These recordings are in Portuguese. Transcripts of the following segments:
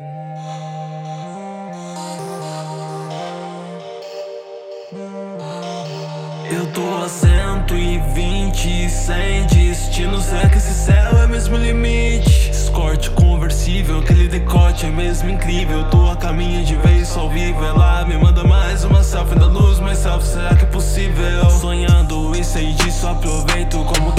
Eu tô a 120, sem destino Será que esse céu é mesmo limite? Escorte conversível, aquele decote é mesmo incrível Tô a caminho de vez ao vivo Ela me manda mais uma selfie da luz Mas selfie, será que é possível? Sonhando e sei disso, aproveito como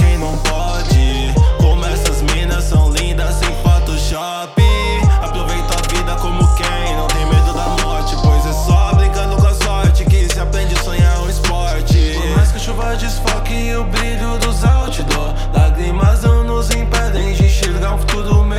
chuva desfoque o brilho dos outdoor. Lágrimas não nos impedem de enxergar um futuro melhor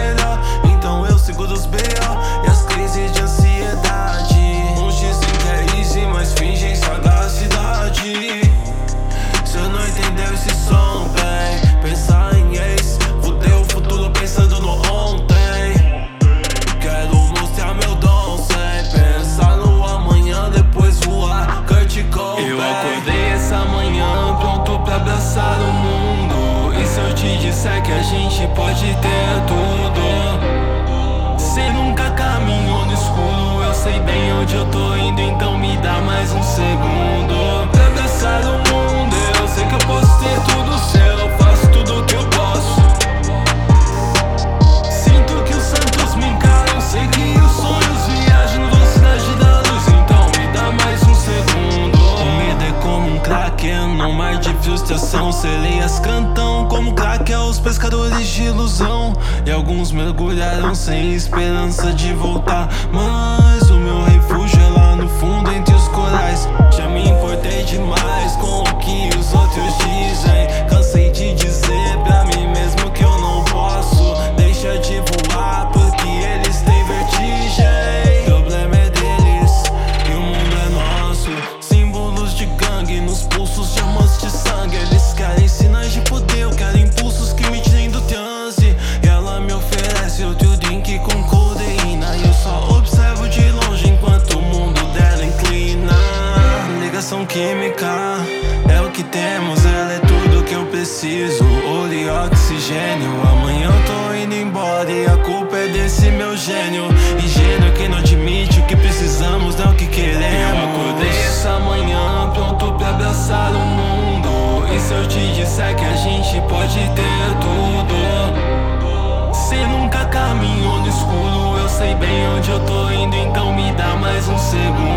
o mundo. E se eu te disser que a gente pode ter tudo? Cê nunca caminhou no escuro. Eu sei bem onde eu tô indo, então me dá mais um segundo No mar de frustração Sereias cantam como crack aos pescadores de ilusão. E alguns mergulharam sem esperança de voltar Mas o meu refúgio é lá no fundo Olho e oxigênio, amanhã eu tô indo embora E a culpa é desse meu gênio. Ingênuo que não admite o que precisamos, não o que queremos. Eu acordei essa manhã pronto pra abraçar o mundo. E se eu te disser que a gente pode ter tudo? Cê nunca caminhou no escuro Eu sei bem onde eu tô indo, então me dá mais um segundo